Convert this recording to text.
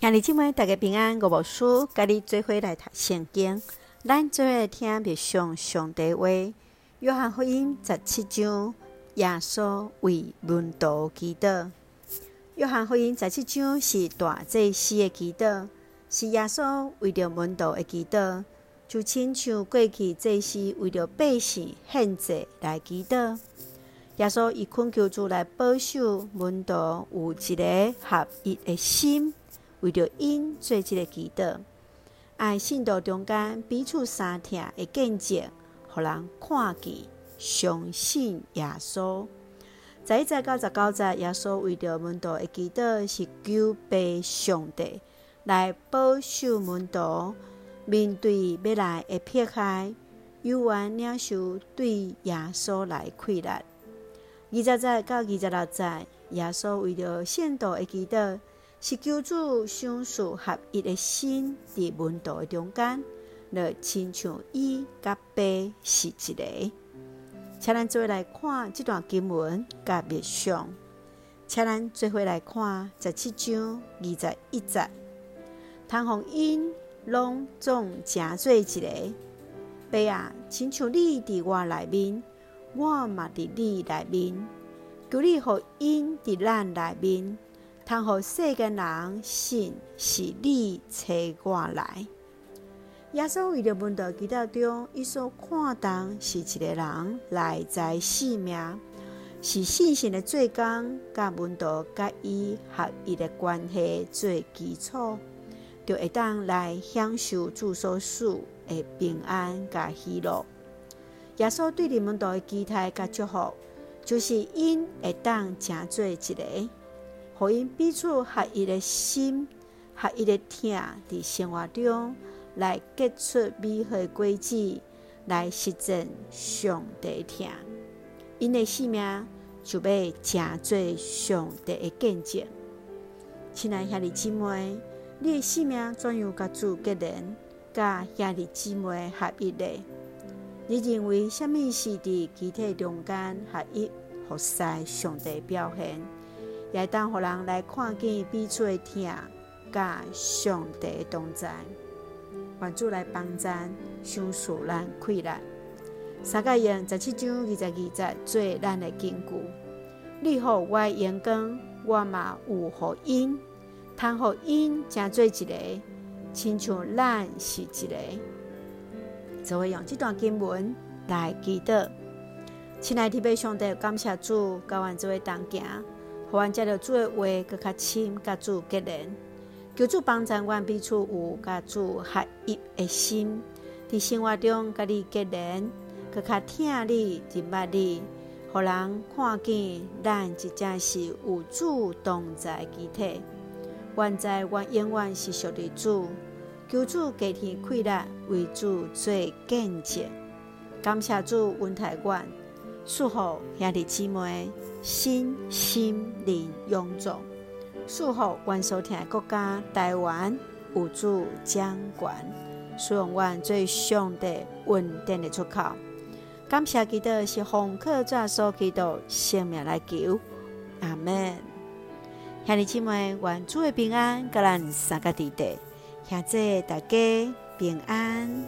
兄弟姐妹，大家平安。我无事，甲你做伙来读圣经，咱做伙听别上上帝话。约翰福音十七章，耶稣为门徒祈祷。约翰福音十七章是大祭司的祈祷，是耶稣为着门徒的祈祷，就亲像过去祭司为着百姓献祭来祈祷。耶稣以恳求主来保守门徒有一个合一的心。为着因做即个祈祷，爱信徒中间彼此相听的见证，互人看见、相信耶稣。十一节到十九节，耶稣为着门徒的祈祷，是求被上帝来保守门徒，面对未来的迫害，有缘领受对耶稣来亏力。二十节到二十六节，耶稣为着信徒的祈祷。是求主赏赐合一的心，伫温度的中间，来亲像伊甲爸是一个。请咱做来看这段经文甲密相，请咱做伙来看十七章二十一节。通互因拢总诚做一个，爸啊，亲像你伫我内面，我嘛伫你内面，求你互因伫咱内面。通互世间人信是你找我来。耶稣为着门徒祈祷中，伊所看重是一个人内在生命，是信心的做工，甲门徒甲伊合一的关系做基础，就会当来享受主所赐的平安甲喜乐。耶稣对你门徒的期待甲祝福，就是因会当诚做一个。互因彼此合一的心，合一的疼，伫生活中来结出美好的果子，来实践上帝疼。因的性命就要成做上帝的见证。亲爱兄弟姊妹，你的性命怎样甲主结连，甲兄弟姊妹合一的？你认为什么是伫集体中间合一、服侍上帝表现？也当互人来看见彼此的疼，甲上帝同在，愿主来帮咱，赏赐咱快乐。三个用十七章二十二节做咱的根据。你好我阳光，我嘛有好因，通互因成做一个，亲像咱是一个。就会用这段经文来祈祷。亲爱的弟兄上帝，感谢主，教阮做位同行。互阮接着主的话，搁较亲，甲主结连，求主帮助阮彼此有甲主合一的心，伫生活中甲你结连，搁较疼你、认捌你，互人看见咱真正是有主同在的肢体。愿在阮永远是属于主，求主加添快乐，为主做见证。感谢主恩待阮，祝福兄弟姊妹。身心灵勇壮，祝福阮所听的国家台湾有主掌权，使用阮最上帝稳定的出口。感谢基督是红客转所基督生命来求，阿门。兄弟姊妹，愿主的平安，甲咱三个弟弟，现在大家平安。